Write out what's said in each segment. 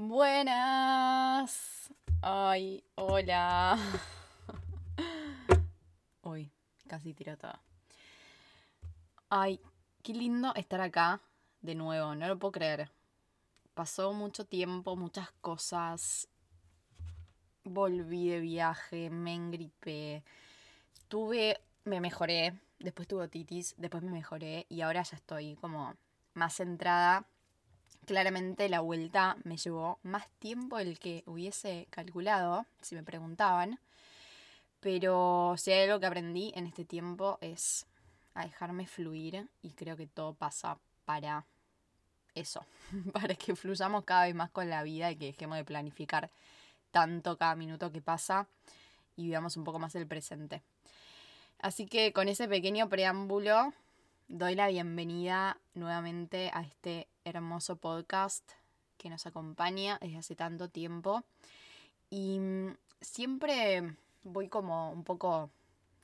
Buenas. Ay, hola. Uy, casi tiro todo. Ay, qué lindo estar acá de nuevo, no lo puedo creer. Pasó mucho tiempo, muchas cosas. Volví de viaje, me engripé. Tuve, me mejoré, después tuve titis, después me mejoré y ahora ya estoy como más centrada Claramente la vuelta me llevó más tiempo del que hubiese calculado, si me preguntaban. Pero si hay algo que aprendí en este tiempo es a dejarme fluir y creo que todo pasa para eso, para que fluyamos cada vez más con la vida y que dejemos de planificar tanto cada minuto que pasa y vivamos un poco más el presente. Así que con ese pequeño preámbulo doy la bienvenida nuevamente a este hermoso podcast que nos acompaña desde hace tanto tiempo. Y mm, siempre voy como un poco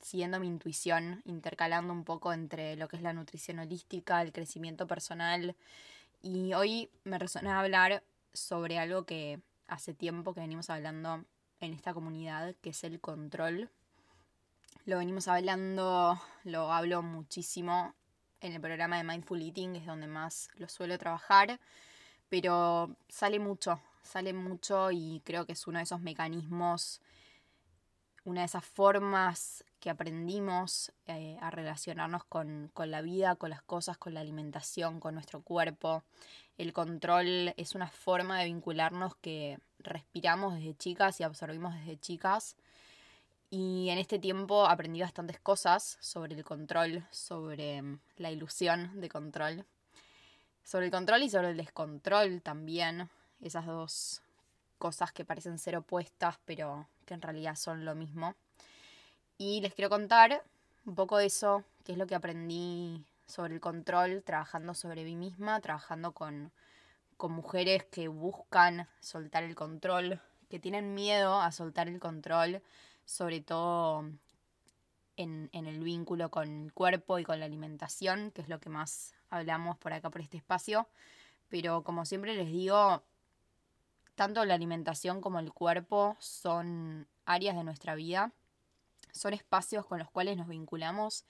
siguiendo mi intuición, intercalando un poco entre lo que es la nutrición holística, el crecimiento personal. Y hoy me resonaba hablar sobre algo que hace tiempo que venimos hablando en esta comunidad, que es el control. Lo venimos hablando, lo hablo muchísimo en el programa de Mindful Eating, es donde más lo suelo trabajar, pero sale mucho, sale mucho y creo que es uno de esos mecanismos, una de esas formas que aprendimos eh, a relacionarnos con, con la vida, con las cosas, con la alimentación, con nuestro cuerpo. El control es una forma de vincularnos que respiramos desde chicas y absorbimos desde chicas y en este tiempo aprendí bastantes cosas sobre el control, sobre mm, la ilusión de control, sobre el control y sobre el descontrol también. Esas dos cosas que parecen ser opuestas, pero que en realidad son lo mismo. Y les quiero contar un poco eso, qué es lo que aprendí sobre el control, trabajando sobre mí misma, trabajando con, con mujeres que buscan soltar el control, que tienen miedo a soltar el control sobre todo en, el vínculo con el cuerpo y con la alimentación, que es lo que más hablamos por acá por este espacio. Pero como siempre les digo, tanto la alimentación como el cuerpo son áreas de nuestra vida, son espacios con los cuales nos vinculamos,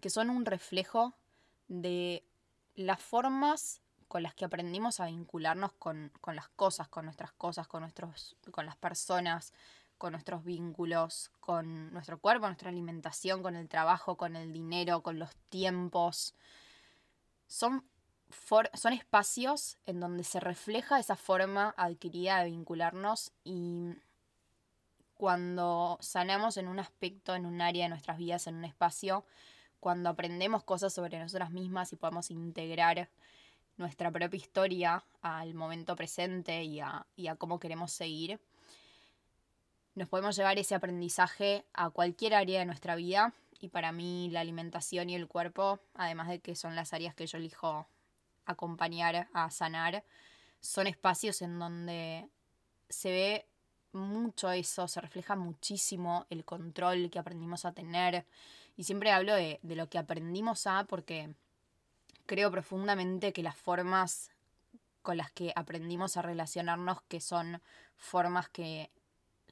que son un reflejo de las formas con las que aprendimos a vincularnos con, con las cosas, con nuestras cosas, con, nuestros, con las personas, con nuestros vínculos, con nuestro cuerpo, nuestra alimentación, con el trabajo, con el dinero, con los tiempos. Son, son espacios en donde se refleja esa forma adquirida de vincularnos y cuando sanamos en un aspecto, en un área de nuestras vidas, en un espacio, cuando aprendemos cosas sobre nosotras mismas y podemos integrar nuestra propia historia al momento presente y a, y a cómo queremos seguir, nos podemos llevar ese aprendizaje a cualquier área de nuestra vida y para mí la alimentación y el cuerpo, además de que son las áreas que yo elijo acompañar a sanar, son espacios en donde se ve mucho eso, se refleja muchísimo el control que aprendimos a tener. Y siempre hablo de, lo que aprendimos a porque creo profundamente que las formas con las que aprendimos a relacionarnos, que son formas que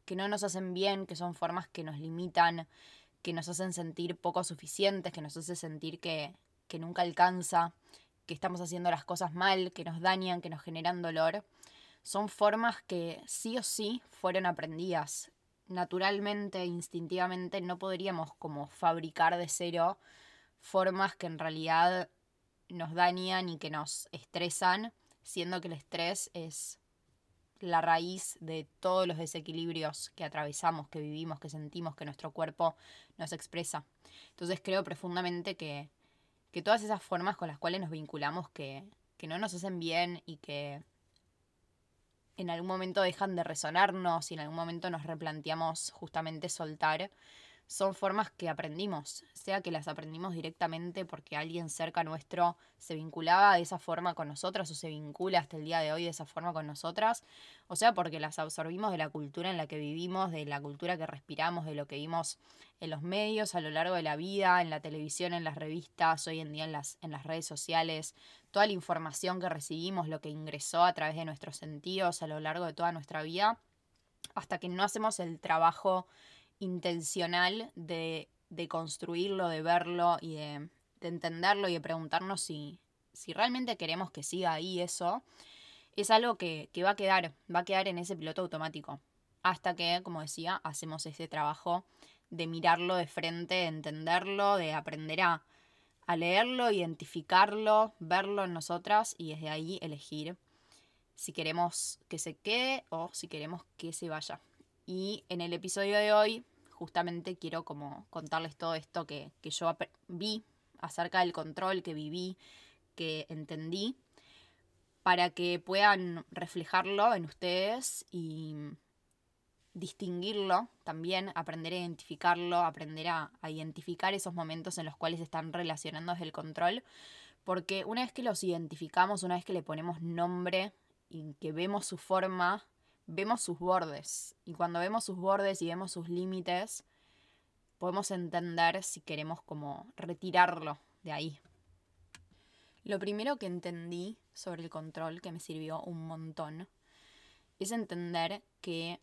que no nos hacen bien, que son formas que nos limitan, que nos hacen sentir poco suficientes, que nos hacen sentir que, que nunca alcanza, que estamos haciendo las cosas mal, que nos dañan, que nos generan dolor, son formas que sí o sí fueron aprendidas. Naturalmente, instintivamente, no podríamos como fabricar de cero formas que en realidad nos dañan y que nos estresan, siendo que el estrés es la raíz de todos los desequilibrios que atravesamos, que vivimos, que sentimos, que nuestro cuerpo nos expresa. Entonces creo profundamente que, que todas esas formas con las cuales nos vinculamos que, que no nos hacen bien y que en algún momento dejan de resonarnos y en algún momento nos replanteamos justamente soltar, son formas que aprendimos, sea que las aprendimos directamente porque alguien cerca nuestro se vinculaba de esa forma con nosotras o se vincula hasta el día de hoy de esa forma con nosotras, o sea porque las absorbimos de la cultura en la que vivimos, de la cultura que respiramos, de lo que vimos en los medios a lo largo de la vida, en la televisión, en las revistas, hoy en día en las, en las redes sociales, toda la información que recibimos, lo que ingresó a través de nuestros sentidos a lo largo de toda nuestra vida, hasta que no hacemos el trabajo intencional de, de construirlo, de verlo y de, de, entenderlo y de preguntarnos si, si realmente queremos que siga ahí eso, es algo que, que va a quedar, va a quedar en ese piloto automático. Hasta que, como decía, hacemos ese trabajo de mirarlo de frente, de entenderlo, de aprender a, a leerlo, identificarlo, verlo en nosotras y desde ahí elegir si queremos que se quede o si queremos que se vaya. Y en el episodio de hoy justamente quiero como contarles todo esto que, que yo vi acerca del control, que viví, que entendí, para que puedan reflejarlo en ustedes y distinguirlo también, aprender a identificarlo, aprender a, a, identificar esos momentos en los cuales están relacionando desde el control, porque una vez que los identificamos, una vez que le ponemos nombre y que vemos su forma, vemos sus bordes. Y cuando vemos sus bordes y vemos sus límites, podemos entender si queremos como retirarlo de ahí. Lo primero que entendí sobre el control, que me sirvió un montón, es entender que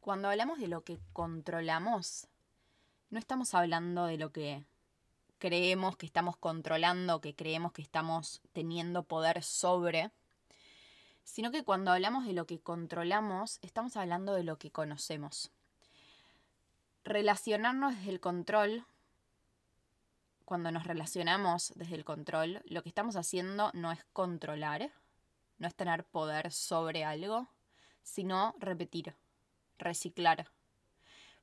cuando hablamos de lo que controlamos, no estamos hablando de lo que creemos que estamos controlando, que creemos que estamos teniendo poder sobre, sino que cuando hablamos de lo que controlamos, estamos hablando de lo que conocemos. Relacionarnos desde el control, cuando nos relacionamos desde el control, lo que estamos haciendo no es controlar, no es tener poder sobre algo, sino repetir, reciclar.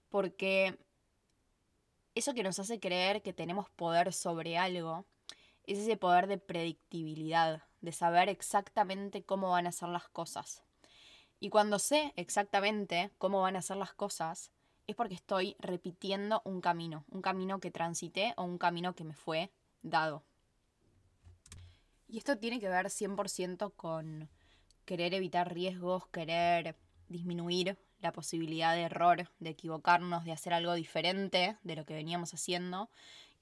Porque eso que nos hace creer que tenemos poder sobre algo es ese poder de predictibilidad, de saber exactamente cómo van a ser las cosas. Y cuando sé exactamente cómo van a ser las cosas, es porque estoy repitiendo un camino, un camino que transité o un camino que me fue dado. Y esto tiene que ver 100% con querer evitar riesgos, querer disminuir la posibilidad de error, de equivocarnos, de hacer algo diferente de lo que veníamos haciendo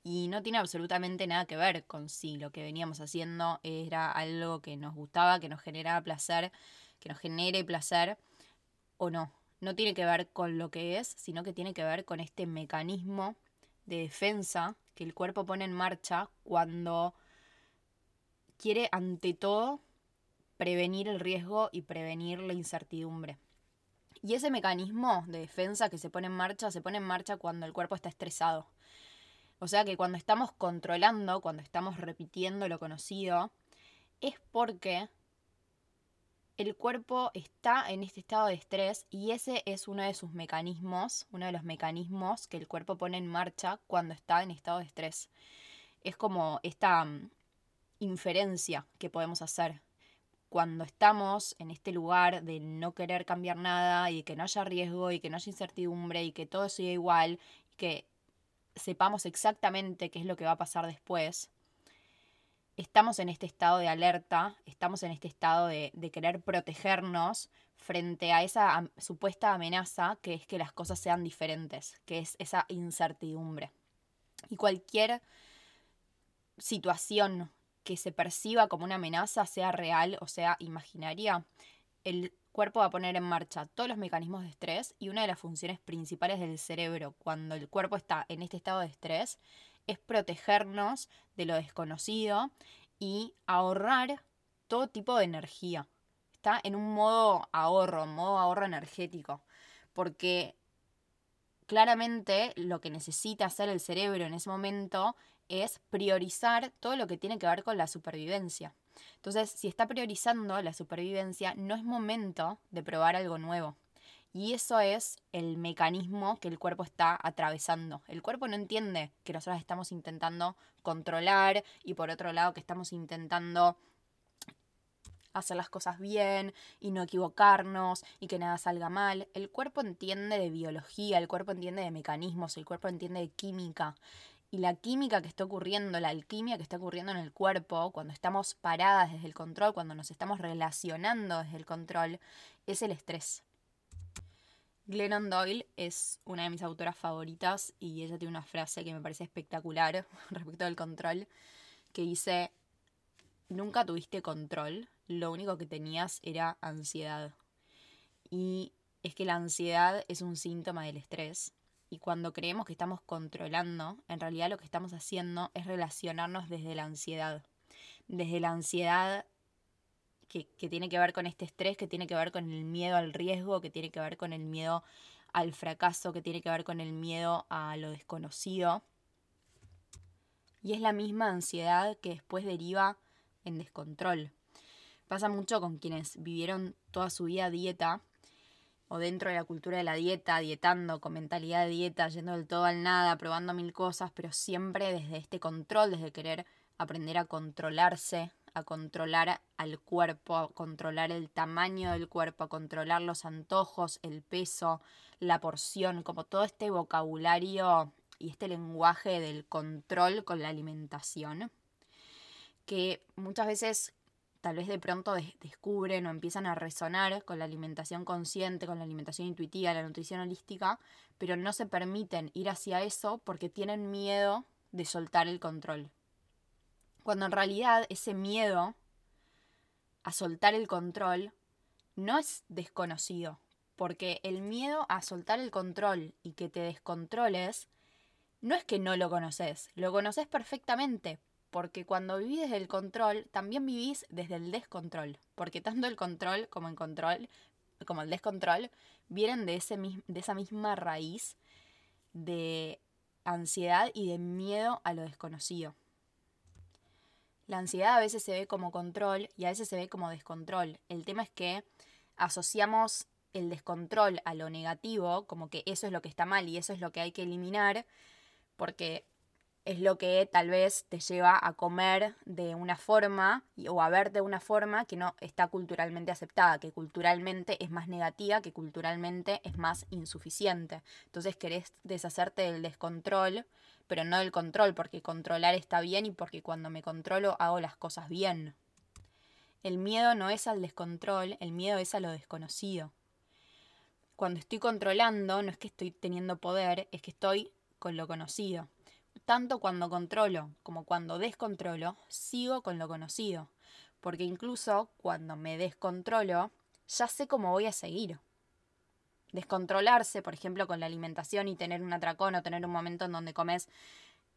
y no tiene absolutamente nada que ver con si lo que veníamos haciendo era algo que nos gustaba, que nos generaba placer, que nos genere placer o no. No tiene que ver con lo que es, sino que tiene que ver con este mecanismo de defensa que el cuerpo pone en marcha cuando quiere ante todo prevenir el riesgo y prevenir la incertidumbre. Y ese mecanismo de defensa que se pone en marcha se pone en marcha cuando el cuerpo está estresado o sea que cuando estamos controlando, cuando estamos repitiendo lo conocido, es porque el cuerpo está en este estado de estrés y ese es uno de sus mecanismos, uno de los mecanismos que el cuerpo pone en marcha cuando está en estado de estrés. Es como esta mm, inferencia que podemos hacer. Cuando estamos en este lugar de no querer cambiar nada y que no haya riesgo y que no haya incertidumbre y que todo siga igual y que sepamos exactamente qué es lo que va a pasar después, estamos en este estado de alerta, estamos en este estado de, querer protegernos frente a esa supuesta amenaza que es que las cosas sean diferentes, que es esa incertidumbre. Y cualquier situación que se perciba como una amenaza, sea real o sea imaginaria, el cuerpo va a poner en marcha todos los mecanismos de estrés y una de las funciones principales del cerebro cuando el cuerpo está en este estado de estrés es protegernos de lo desconocido y ahorrar todo tipo de energía. Está en un modo ahorro, modo ahorro energético, porque claramente lo que necesita hacer el cerebro en ese momento es priorizar todo lo que tiene que ver con la supervivencia. Entonces, si está priorizando la supervivencia, no es momento de probar algo nuevo. Y eso es el mecanismo que el cuerpo está atravesando. El cuerpo no entiende que nosotros estamos intentando controlar y por otro lado que estamos intentando hacer las cosas bien y no equivocarnos y que nada salga mal. El cuerpo entiende de biología, el cuerpo entiende de mecanismos, el cuerpo entiende de química. Y la química que está ocurriendo, la alquimia que está ocurriendo en el cuerpo, cuando estamos paradas desde el control, cuando nos estamos relacionando desde el control, es el estrés. Glennon Doyle es una de mis autoras favoritas y ella tiene una frase que me parece espectacular respecto al control, que dice, nunca tuviste control, lo único que tenías era ansiedad. Y es que la ansiedad es un síntoma del estrés. Y cuando creemos que estamos controlando, en realidad lo que estamos haciendo es relacionarnos desde la ansiedad. Desde la ansiedad que, tiene que ver con este estrés, que tiene que ver con el miedo al riesgo, que tiene que ver con el miedo al fracaso, que tiene que ver con el miedo a lo desconocido. Y es la misma ansiedad que después deriva en descontrol. Pasa mucho con quienes vivieron toda su vida dieta o dentro de la cultura de la dieta, dietando, con mentalidad de dieta, yendo del todo al nada, probando mil cosas, pero siempre desde este control, desde querer aprender a controlarse, a controlar al cuerpo, a controlar el tamaño del cuerpo, a controlar los antojos, el peso, la porción, como todo este vocabulario y este lenguaje del control con la alimentación, que muchas veces tal vez de pronto descubren o empiezan a resonar con la alimentación consciente, con la alimentación intuitiva, la nutrición holística, pero no se permiten ir hacia eso porque tienen miedo de soltar el control. Cuando en realidad ese miedo a soltar el control no es desconocido, porque el miedo a soltar el control y que te descontroles no es que no lo conoces, lo conoces perfectamente, porque cuando vivís desde el control, también vivís desde el descontrol, porque tanto el control como el control, como el descontrol, vienen de, ese, de esa misma raíz de ansiedad y de miedo a lo desconocido. La ansiedad a veces se ve como control y a veces se ve como descontrol. El tema es que asociamos el descontrol a lo negativo, como que eso es lo que está mal y eso es lo que hay que eliminar, porque es lo que tal vez te lleva a comer de una forma o a ver de una forma que no está culturalmente aceptada, que culturalmente es más negativa, que culturalmente es más insuficiente. Entonces querés deshacerte del descontrol, pero no del control, porque controlar está bien y porque cuando me controlo hago las cosas bien. El miedo no es al descontrol, el miedo es a lo desconocido. Cuando estoy controlando, no es que estoy teniendo poder, es que estoy con lo conocido tanto cuando controlo como cuando descontrolo, sigo con lo conocido. Porque incluso cuando me descontrolo, ya sé cómo voy a seguir. Descontrolarse, por ejemplo, con la alimentación y tener un atracón o tener un momento en donde comes,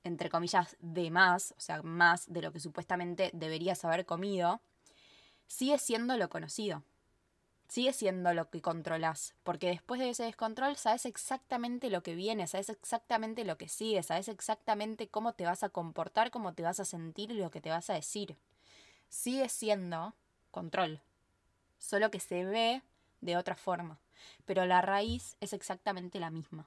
entre comillas, de más, o sea, más de lo que supuestamente deberías haber comido, sigue siendo lo conocido sigue siendo lo que controlas, porque después de ese descontrol sabes exactamente lo que viene, sabes exactamente lo que sigue, sabes exactamente cómo te vas a comportar, cómo te vas a sentir y lo que te vas a decir. Sigue siendo control, solo que se ve de otra forma, pero la raíz es exactamente la misma.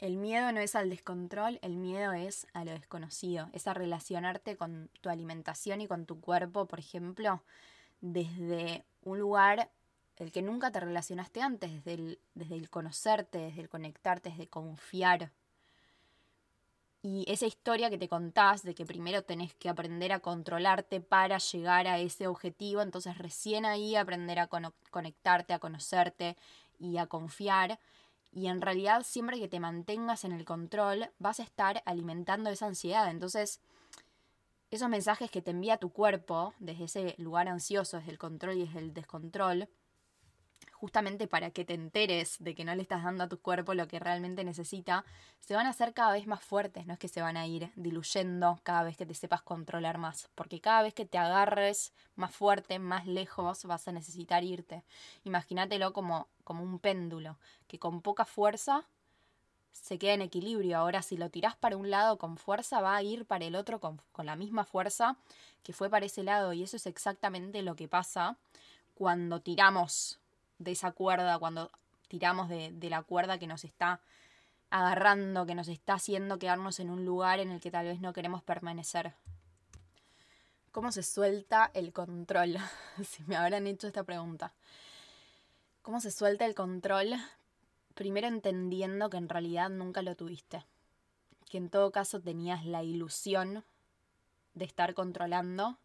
El miedo no es al descontrol, el miedo es a lo desconocido, es a relacionarte con tu alimentación y con tu cuerpo, por ejemplo, desde un lugar el que nunca te relacionaste antes, desde el, desde el conocerte, desde el conectarte, desde confiar. Y esa historia que te contás de que primero tenés que aprender a controlarte para llegar a ese objetivo, entonces recién ahí aprender a conectarte, a conocerte y a confiar. Y en realidad siempre que te mantengas en el control vas a estar alimentando esa ansiedad. Entonces esos mensajes que te envía tu cuerpo desde ese lugar ansioso, desde el control y desde el descontrol, justamente para que te enteres de que no le estás dando a tu cuerpo lo que realmente necesita, se van a hacer cada vez más fuertes, no es que se van a ir diluyendo cada vez que te sepas controlar más, porque cada vez que te agarres más fuerte, más lejos, vas a necesitar irte. Imagínatelo como, como un péndulo, que con poca fuerza se queda en equilibrio. Ahora, si lo tirás para un lado con fuerza, va a ir para el otro con, la misma fuerza que fue para ese lado. Y eso es exactamente lo que pasa cuando tiramos de esa cuerda, cuando tiramos de, de la cuerda que nos está agarrando, que nos está haciendo quedarnos en un lugar en el que tal vez no queremos permanecer. ¿Cómo se suelta el control? si me habrán hecho esta pregunta. ¿Cómo se suelta el control? Primero entendiendo que en realidad nunca lo tuviste. Que en todo caso tenías la ilusión de estar controlando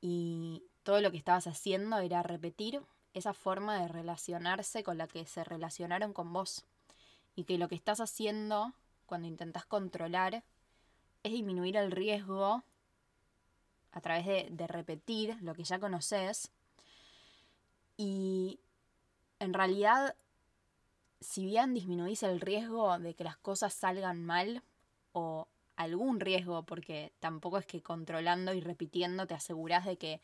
y todo lo que estabas haciendo era repetir esa forma de relacionarse con la que se relacionaron con vos. Y que lo que estás haciendo cuando intentas controlar es disminuir el riesgo a través de, repetir lo que ya conoces. Y en realidad, si bien disminuís el riesgo de que las cosas salgan mal, o algún riesgo, porque tampoco es que controlando y repitiendo te aseguras de que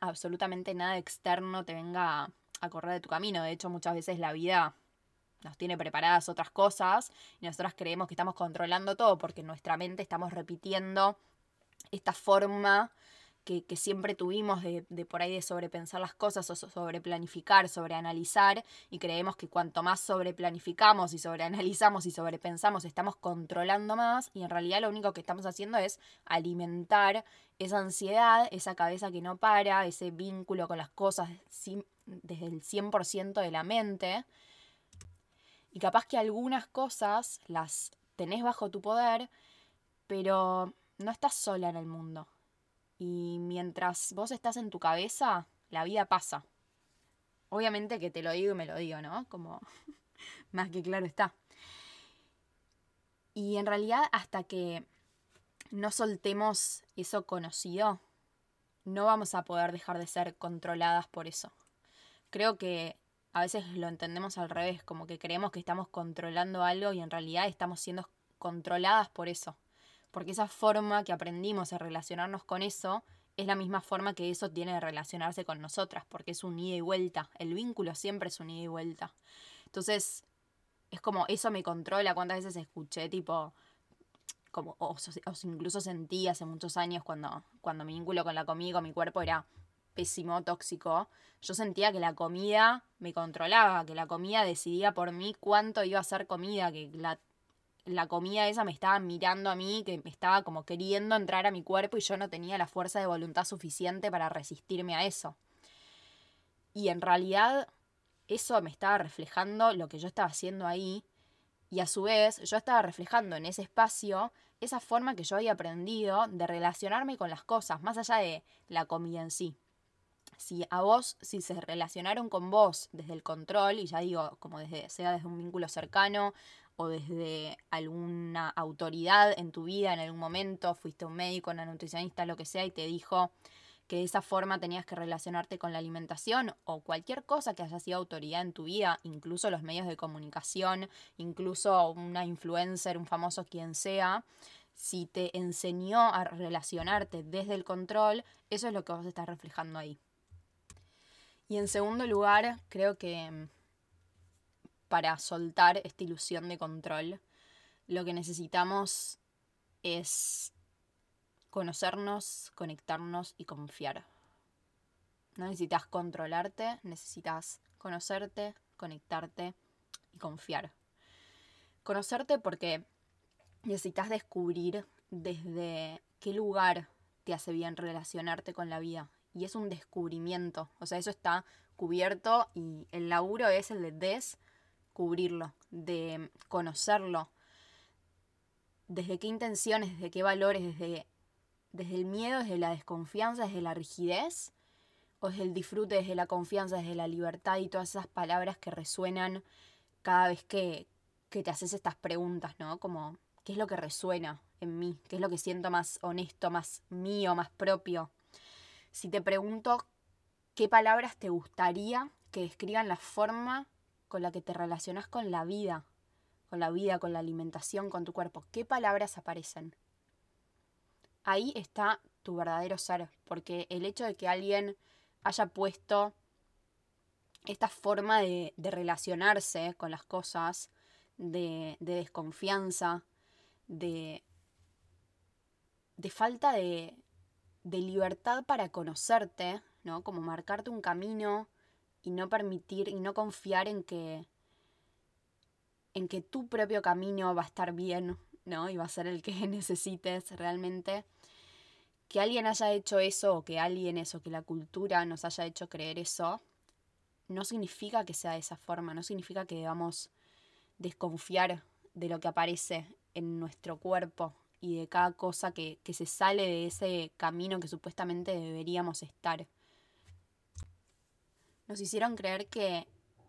absolutamente nada externo te venga a, correr de tu camino. De hecho, muchas veces la vida nos tiene preparadas otras cosas y nosotras creemos que estamos controlando todo porque en nuestra mente estamos repitiendo esta forma que, siempre tuvimos de, por ahí de sobrepensar las cosas o sobreplanificar, sobreanalizar, y creemos que cuanto más sobreplanificamos y sobreanalizamos y sobrepensamos, estamos controlando más, y en realidad lo único que estamos haciendo es alimentar esa ansiedad, esa cabeza que no para, ese vínculo con las cosas desde el 100% de la mente. Y capaz que algunas cosas las tenés bajo tu poder, pero no estás sola en el mundo. Y mientras vos estás en tu cabeza, la vida pasa. Obviamente que te lo digo y me lo digo, ¿no? Como más que claro está. Y en realidad hasta que no soltemos eso conocido, no vamos a poder dejar de ser controladas por eso. Creo que a veces lo entendemos al revés, como que creemos que estamos controlando algo y en realidad estamos siendo controladas por eso porque esa forma que aprendimos a relacionarnos con eso es la misma forma que eso tiene de relacionarse con nosotras, porque es un ida y vuelta, el vínculo siempre es un ida y vuelta. Entonces, es como eso me controla, cuántas veces escuché tipo, como, o, incluso sentí hace muchos años cuando, cuando mi vínculo con la comida con mi cuerpo era pésimo, tóxico, yo sentía que la comida me controlaba, que la comida decidía por mí cuánto iba a ser comida, que la la comida esa me estaba mirando a mí, que me estaba como queriendo entrar a mi cuerpo y yo no tenía la fuerza de voluntad suficiente para resistirme a eso. Y en realidad eso me estaba reflejando lo que yo estaba haciendo ahí y a su vez yo estaba reflejando en ese espacio esa forma que yo había aprendido de relacionarme con las cosas, más allá de la comida en sí. Si a vos, si se relacionaron con vos desde el control, y ya digo, como desde, sea desde un vínculo cercano o desde alguna autoridad en tu vida en algún momento, fuiste un médico, una nutricionista, lo que sea, y te dijo que de esa forma tenías que relacionarte con la alimentación o cualquier cosa que haya sido autoridad en tu vida, incluso los medios de comunicación, incluso una influencer, un famoso quien sea, si te enseñó a relacionarte desde el control, eso es lo que vos estás reflejando ahí. Y en segundo lugar, creo que para soltar esta ilusión de control, lo que necesitamos es conocernos, conectarnos y confiar. No necesitas controlarte, necesitas conocerte, conectarte y confiar. Conocerte porque necesitas descubrir desde qué lugar te hace bien relacionarte con la vida. Y es un descubrimiento. O sea, eso está cubierto y el laburo es el de des cubrirlo, de conocerlo, desde qué intenciones, desde qué valores, desde, desde el miedo, desde la desconfianza, desde la rigidez, o desde el disfrute, desde la confianza, desde la libertad y todas esas palabras que resuenan cada vez que, que te haces estas preguntas, ¿no? Como, ¿qué es lo que resuena en mí? ¿Qué es lo que siento más honesto, más mío, más propio? Si te pregunto qué palabras te gustaría que describan la forma con la que te relacionas con la vida, con la vida, con la alimentación, con tu cuerpo. ¿Qué palabras aparecen? Ahí está tu verdadero ser, porque el hecho de que alguien haya puesto esta forma de, relacionarse con las cosas, de, desconfianza, de, de falta de, de libertad para conocerte, ¿no? Como marcarte un camino y no permitir y no confiar en que en que tu propio camino va a estar bien, ¿no? Y va a ser el que necesites realmente. que alguien haya hecho eso o que alguien eso, que la cultura nos haya hecho creer eso, no significa que sea de esa forma, no significa que debamos desconfiar de lo que aparece en nuestro cuerpo y de cada cosa que, que se sale de ese camino que supuestamente deberíamos estar. Nos hicieron creer que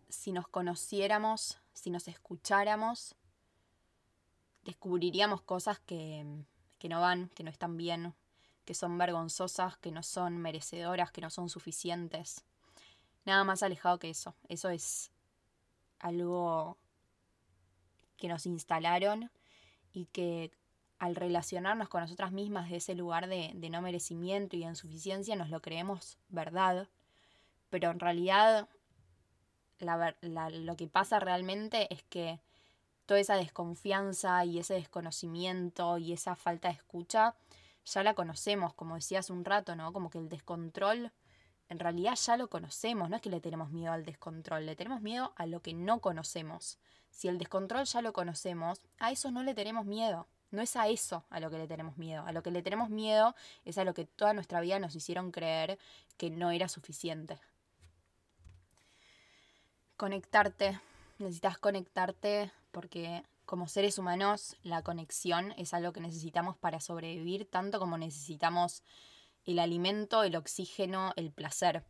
si nos conociéramos, si nos escucháramos, descubriríamos cosas que, que no van, que no están bien, que son vergonzosas, que no son merecedoras, que no son suficientes. Nada más alejado que eso. Eso es algo que nos instalaron y que al relacionarnos con nosotras mismas de ese lugar de, no merecimiento y de insuficiencia nos lo creemos verdad, pero en realidad lo que pasa realmente es que toda esa desconfianza y ese desconocimiento y esa falta de escucha ya la conocemos, como decía hace un rato, ¿no? Como que el descontrol en realidad ya lo conocemos, no es que le tenemos miedo al descontrol, le tenemos miedo a lo que no conocemos. Si el descontrol ya lo conocemos, a eso no le tenemos miedo. No es a eso a lo que le tenemos miedo. A lo que le tenemos miedo es a lo que toda nuestra vida nos hicieron creer que no era suficiente. Conectarte. Necesitas conectarte porque como seres humanos la conexión es algo que necesitamos para sobrevivir tanto como necesitamos el alimento, el oxígeno, el placer.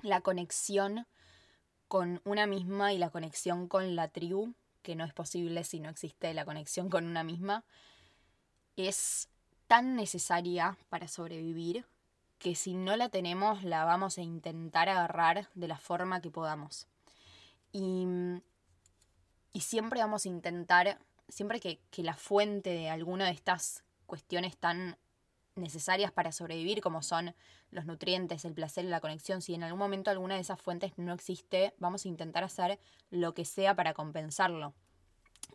La conexión con una misma y la conexión con la tribu, que no es posible si no existe la conexión con una misma, es tan necesaria para sobrevivir que si no la tenemos la vamos a intentar agarrar de la forma que podamos. Y, y siempre vamos a intentar, siempre que, que la fuente de alguna de estas cuestiones tan necesarias para sobrevivir, como son los nutrientes, el placer y la conexión, si en algún momento alguna de esas fuentes no existe, vamos a intentar hacer lo que sea para compensarlo.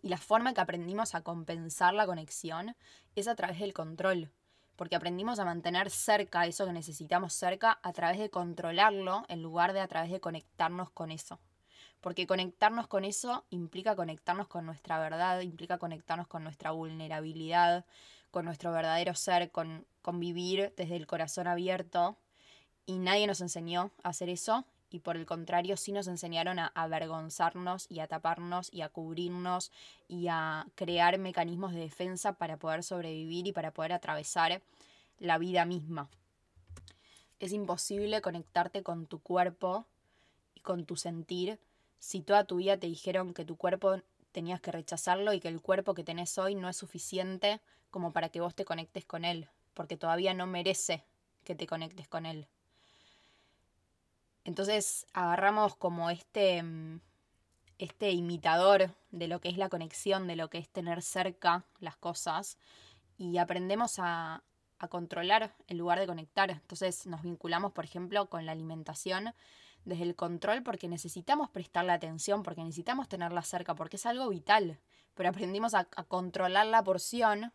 Y la forma que aprendimos a compensar la conexión es a través del control, porque aprendimos a mantener cerca eso que necesitamos cerca a través de controlarlo en lugar de a través de conectarnos con eso. Porque conectarnos con eso implica conectarnos con nuestra verdad, implica conectarnos con nuestra vulnerabilidad, con nuestro verdadero ser, con convivir desde el corazón abierto. Y nadie nos enseñó a hacer eso. Y por el contrario, sí nos enseñaron a avergonzarnos y a taparnos y a cubrirnos y a crear mecanismos de defensa para poder sobrevivir y para poder atravesar la vida misma. Es imposible conectarte con tu cuerpo y con tu sentir si toda tu vida te dijeron que tu cuerpo tenías que rechazarlo y que el cuerpo que tenés hoy no es suficiente como para que vos te conectes con él, porque todavía no merece que te conectes con él. Entonces agarramos como este, mm, este imitador de lo que es la conexión, de lo que es tener cerca las cosas, y aprendemos a, a controlar en lugar de conectar. Entonces nos vinculamos, por ejemplo, con la alimentación desde el control porque necesitamos prestarle atención, porque necesitamos tenerla cerca, porque es algo vital. Pero aprendimos a, controlar la porción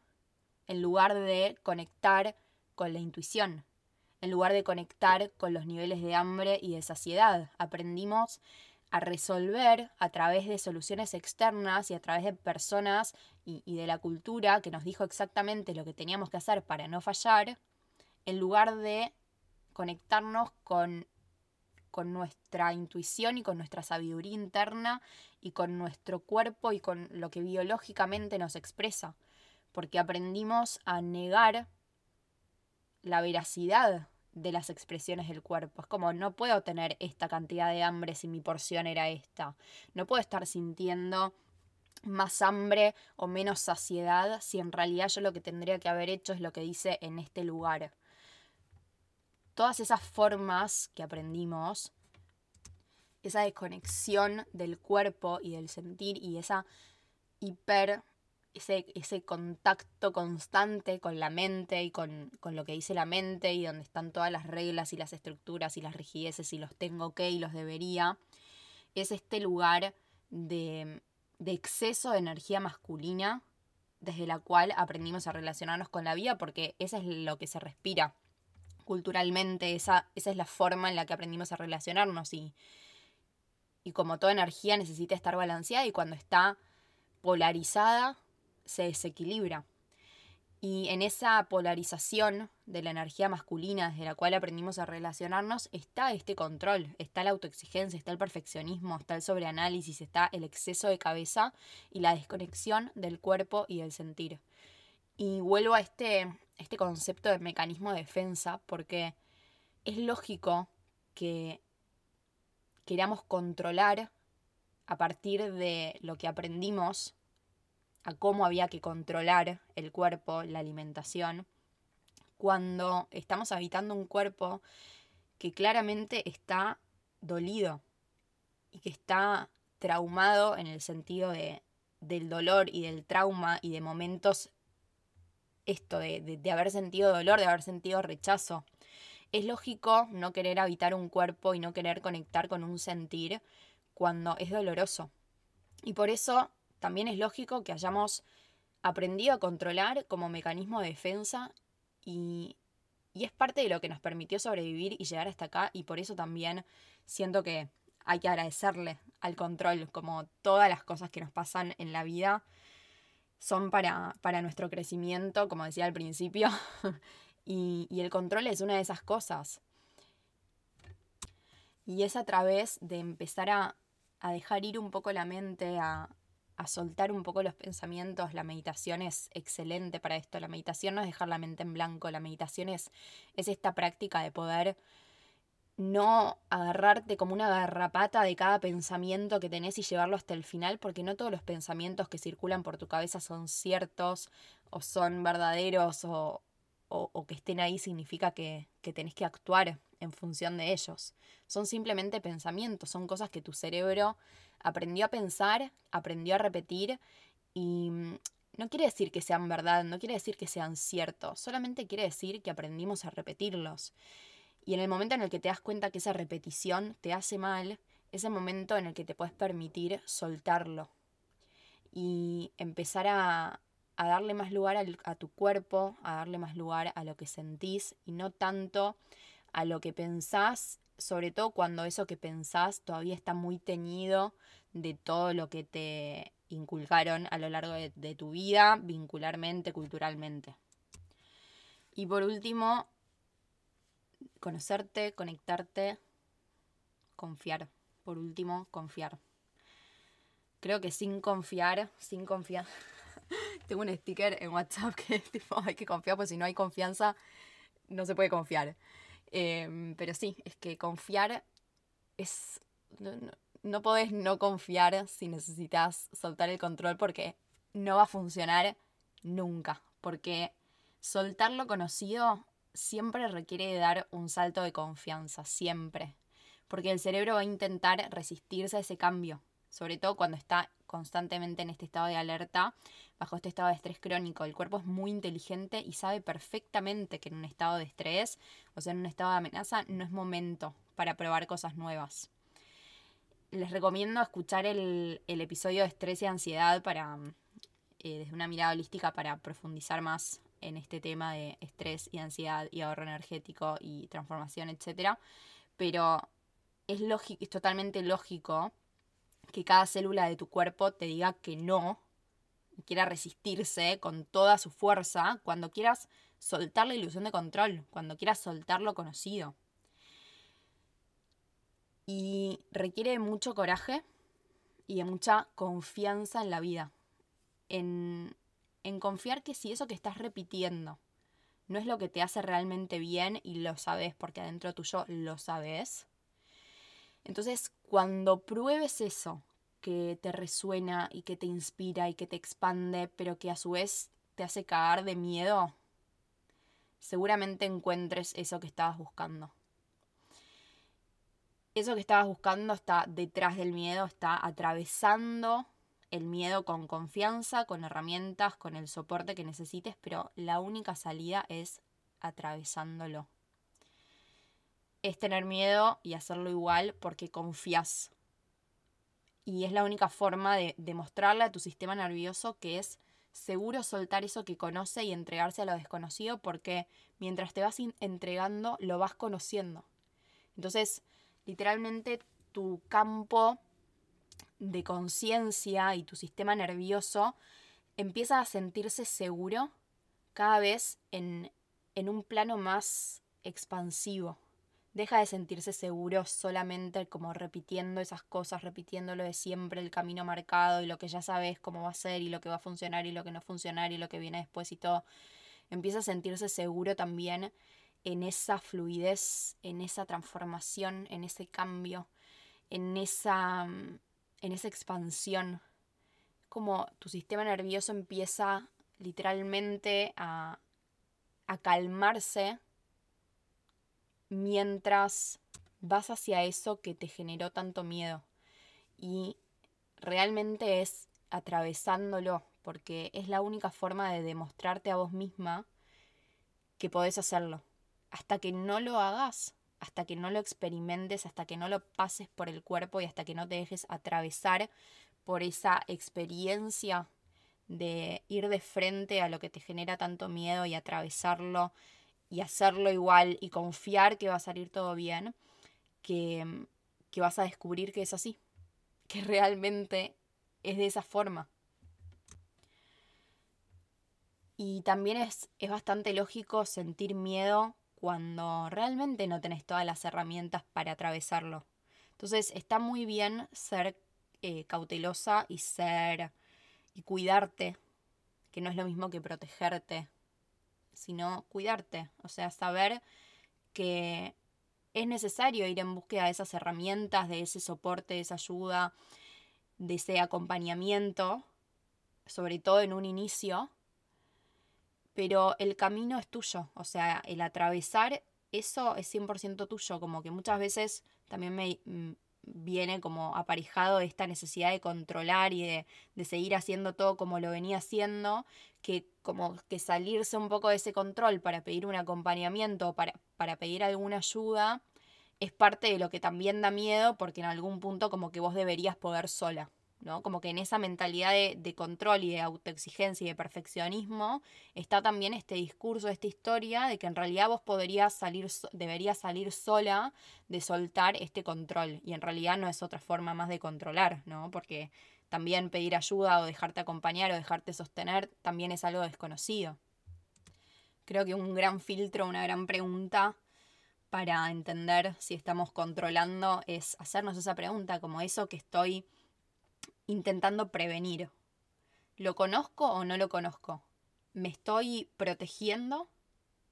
en lugar de conectar con la intuición, en lugar de conectar con los niveles de hambre y de saciedad. Aprendimos a resolver a través de soluciones externas y a través de personas y, y, de la cultura que nos dijo exactamente lo que teníamos que hacer para no fallar, en lugar de conectarnos con con nuestra intuición y con nuestra sabiduría interna y con nuestro cuerpo y con lo que biológicamente nos expresa, porque aprendimos a negar la veracidad de las expresiones del cuerpo. Es como, no puedo tener esta cantidad de hambre si mi porción era esta. No puedo estar sintiendo más hambre o menos saciedad si en realidad yo lo que tendría que haber hecho es lo que dice en este lugar todas esas formas que aprendimos, esa desconexión del cuerpo y del sentir y esa hiper, ese, ese contacto constante con la mente y con, lo que dice la mente y donde están todas las reglas y las estructuras y las rigideces y los tengo que y los debería, es este lugar de, de exceso de energía masculina desde la cual aprendimos a relacionarnos con la vida porque eso es lo que se respira culturalmente, esa, esa es la forma en la que aprendimos a relacionarnos y, y como toda energía necesita estar balanceada y cuando está polarizada se desequilibra. Y en esa polarización de la energía masculina desde la cual aprendimos a relacionarnos está este control, está la autoexigencia, está el perfeccionismo, está el sobreanálisis, está el exceso de cabeza y la desconexión del cuerpo y del sentir. Y vuelvo a este, este concepto de mecanismo de defensa porque es lógico que queramos controlar a partir de lo que aprendimos a cómo había que controlar el cuerpo, la alimentación, cuando estamos habitando un cuerpo que claramente está dolido y que está traumado en el sentido de, del dolor y del trauma y de momentos, esto, de, de haber sentido dolor, de haber sentido rechazo. Es lógico no querer habitar un cuerpo y no querer conectar con un sentir cuando es doloroso. Y por eso también es lógico que hayamos aprendido a controlar como mecanismo de defensa y, es parte de lo que nos permitió sobrevivir y llegar hasta acá y por eso también siento que hay que agradecerle al control, como todas las cosas que nos pasan en la vida son para, para nuestro crecimiento, como decía al principio, y, y el control es una de esas cosas. Y es a través de empezar a, a dejar ir un poco la mente, a, a soltar un poco los pensamientos. La meditación es excelente para esto. La meditación no es dejar la mente en blanco, la meditación es, es esta práctica de poder no agarrarte como una garrapata de cada pensamiento que tenés y llevarlo hasta el final, porque no todos los pensamientos que circulan por tu cabeza son ciertos o son verdaderos o, o, que estén ahí significa que, que tenés que actuar en función de ellos. Son simplemente pensamientos, son cosas que tu cerebro aprendió a pensar, aprendió a repetir y mm, no quiere decir que sean verdad, no quiere decir que sean ciertos, solamente quiere decir que aprendimos a repetirlos. Y en el momento en el que te das cuenta que esa repetición te hace mal, es el momento en el que te puedes permitir soltarlo y empezar a, a darle más lugar a tu cuerpo, a darle más lugar a lo que sentís y no tanto a lo que pensás, sobre todo cuando eso que pensás todavía está muy teñido de todo lo que te inculcaron a lo largo de, tu vida, vincularmente, culturalmente. Y por último, conocerte, conectarte, confiar. Por último, confiar. Creo que sin confiar, sin confiar, tengo un sticker en WhatsApp que es tipo, hay que confiar, porque si no hay confianza, no se puede confiar. Em, pero sí, es que confiar es... No, podés no confiar si necesitas soltar el control porque no va a funcionar nunca. Porque soltar lo conocido siempre requiere dar un salto de confianza, siempre. Porque el cerebro va a intentar resistirse a ese cambio, sobre todo cuando está constantemente en este estado de alerta, bajo este estado de estrés crónico. El cuerpo es muy inteligente y sabe perfectamente que en un estado de estrés, o sea, en un estado de amenaza, no es momento para probar cosas nuevas. Les recomiendo escuchar el, episodio de estrés y ansiedad para, eh, desde una mirada holística para profundizar más en este tema de estrés y ansiedad y ahorro energético y transformación, etc. Pero es, es totalmente lógico que cada célula de tu cuerpo te diga que no, quiera resistirse con toda su fuerza, cuando quieras soltar la ilusión de control, cuando quieras soltar lo conocido. Y requiere mucho coraje y de mucha confianza en la vida. En, en confiar que si eso que estás repitiendo no es lo que te hace realmente bien y lo sabes porque adentro tuyo lo sabes, entonces, cuando pruebes eso que te resuena y que te inspira y que te expande, pero que a su vez te hace cagar de miedo, seguramente encuentres eso que estabas buscando. Eso que estabas buscando está detrás del miedo, está atravesando el miedo con confianza, con herramientas, con el soporte que necesites, pero la única salida es atravesándolo es tener miedo y hacerlo igual porque confías. Y es la única forma de demostrarle a tu sistema nervioso que es seguro soltar eso que conoce y entregarse a lo desconocido porque mientras te vas entregando lo vas conociendo. Entonces, literalmente tu campo de conciencia y tu sistema nervioso empieza a sentirse seguro cada vez en, en un plano más expansivo. Deja de sentirse seguro solamente como repitiendo esas cosas, repitiendo lo de siempre, el camino marcado y lo que ya sabes cómo va a ser y lo que va a funcionar y lo que no funcionar y lo que viene después y todo. Empieza a sentirse seguro también en esa fluidez, en esa transformación, en ese cambio, en esa, en esa expansión. Como tu sistema nervioso empieza literalmente a, a calmarse mientras vas hacia eso que te generó tanto miedo. Y realmente es atravesándolo, porque es la única forma de demostrarte a vos misma que podés hacerlo. Hasta que no lo hagas, hasta que no lo experimentes, hasta que no lo pases por el cuerpo y hasta que no te dejes atravesar por esa experiencia de ir de frente a lo que te genera tanto miedo y atravesarlo y hacerlo igual y confiar que va a salir todo bien, que, que vas a descubrir que es así, que realmente es de esa forma. Y también es, es bastante lógico sentir miedo cuando realmente no tenés todas las herramientas para atravesarlo. Entonces está muy bien ser eh, cautelosa y ser y cuidarte, que no es lo mismo que protegerte, sino cuidarte, o sea, saber que es necesario ir en búsqueda de esas herramientas, de ese soporte, de esa ayuda, de ese acompañamiento, sobre todo en un inicio, pero el camino es tuyo, o sea, el atravesar eso es 100% tuyo, como que muchas veces también me, mm, viene como aparejado esta necesidad de controlar y de, de, seguir haciendo todo como lo venía haciendo, que como que salirse un poco de ese control para pedir un acompañamiento, para, para pedir alguna ayuda, es parte de lo que también da miedo porque en algún punto como que vos deberías poder sola. ¿No? Como que en esa mentalidad de, control y de autoexigencia y de perfeccionismo está también este discurso, esta historia de que en realidad vos podrías salir, deberías salir sola de soltar este control. Y en realidad no es otra forma más de controlar, ¿no? Porque también pedir ayuda o dejarte acompañar o dejarte sostener también es algo desconocido. Creo que un gran filtro, una gran pregunta para entender si estamos controlando es hacernos esa pregunta, como eso que estoy intentando prevenir. ¿Lo conozco o no lo conozco? ¿Me estoy protegiendo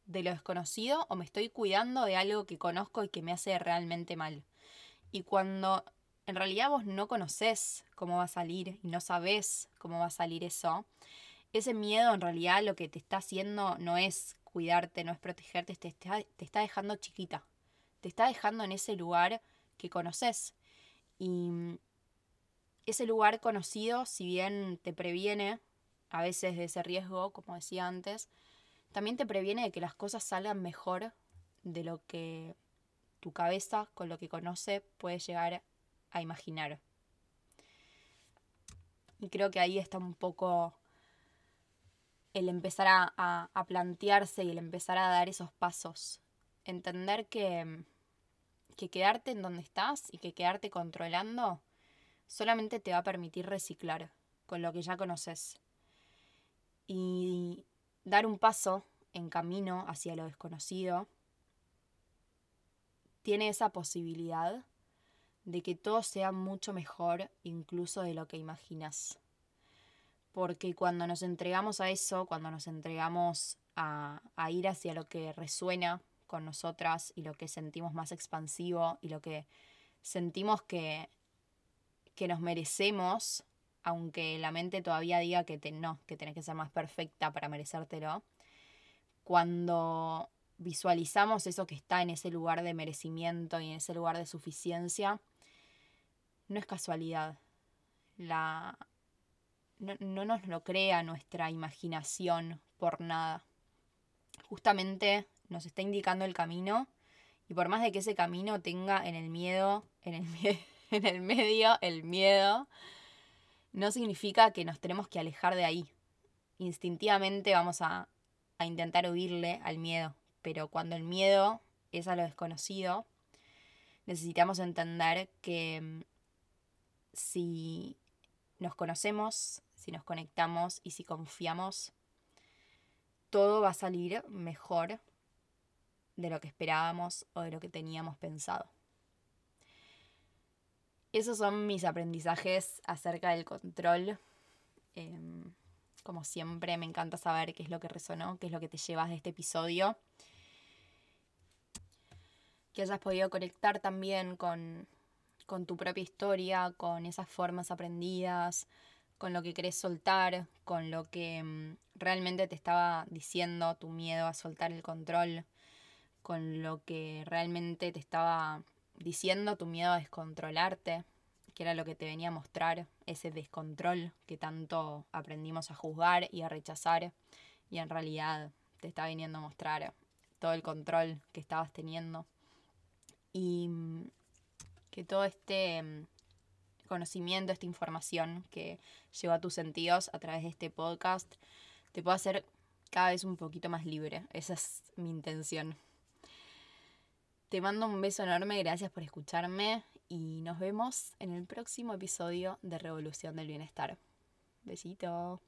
de lo desconocido o me estoy cuidando de algo que conozco y que me hace realmente mal? Y cuando en realidad vos no conoces cómo va a salir y no sabes cómo va a salir eso, ese miedo en realidad lo que te está haciendo no es cuidarte, no es protegerte, te está, te está dejando chiquita. Te está dejando en ese lugar que conoces. Y ese lugar conocido, si bien te previene a veces de ese riesgo, como decía antes, también te previene de que las cosas salgan mejor de lo que tu cabeza, con lo que conoce, puede llegar a imaginar. Y creo que ahí está un poco el empezar a, a, plantearse y el empezar a dar esos pasos. Entender que, que quedarte en donde estás y que quedarte controlando solamente te va a permitir reciclar con lo que ya conoces y dar un paso en camino hacia lo desconocido tiene esa posibilidad de que todo sea mucho mejor incluso de lo que imaginas. Porque cuando nos entregamos a eso, cuando nos entregamos a, a, ir hacia lo que resuena con nosotras y lo que sentimos más expansivo y lo que sentimos que que nos merecemos, aunque la mente todavía diga que te, no, que tenés que ser más perfecta para merecértelo, cuando visualizamos eso que está en ese lugar de merecimiento y en ese lugar de suficiencia, no es casualidad. La, no, no nos lo crea nuestra imaginación por nada. Justamente nos está indicando el camino y por más de que ese camino tenga en el miedo, en el miedo, en el medio el miedo, no significa que nos tenemos que alejar de ahí. Instintivamente vamos a, a intentar huirle al miedo, pero cuando el miedo es a lo desconocido, necesitamos entender que mm, si nos conocemos, si nos conectamos y si confiamos, todo va a salir mejor de lo que esperábamos o de lo que teníamos pensado. Esos son mis aprendizajes acerca del control. Em, como siempre, me encanta saber qué es lo que resonó, qué es lo que te llevas de este episodio. Que hayas podido conectar también con, con tu propia historia, con esas formas aprendidas, con lo que querés soltar, con lo que mm, realmente te estaba diciendo tu miedo a soltar el control, con lo que realmente te estaba diciendo tu miedo a descontrolarte, que era lo que te venía a mostrar, ese descontrol que tanto aprendimos a juzgar y a rechazar, y en realidad te está viniendo a mostrar todo el control que estabas teniendo. Y mm, que todo este mm, conocimiento, esta información que lleva a tus sentidos a través de este podcast, te pueda hacer cada vez un poquito más libre. Esa es mi intención. Te mando un beso enorme, gracias por escucharme y nos vemos en el próximo episodio de Revolución del Bienestar. Besito.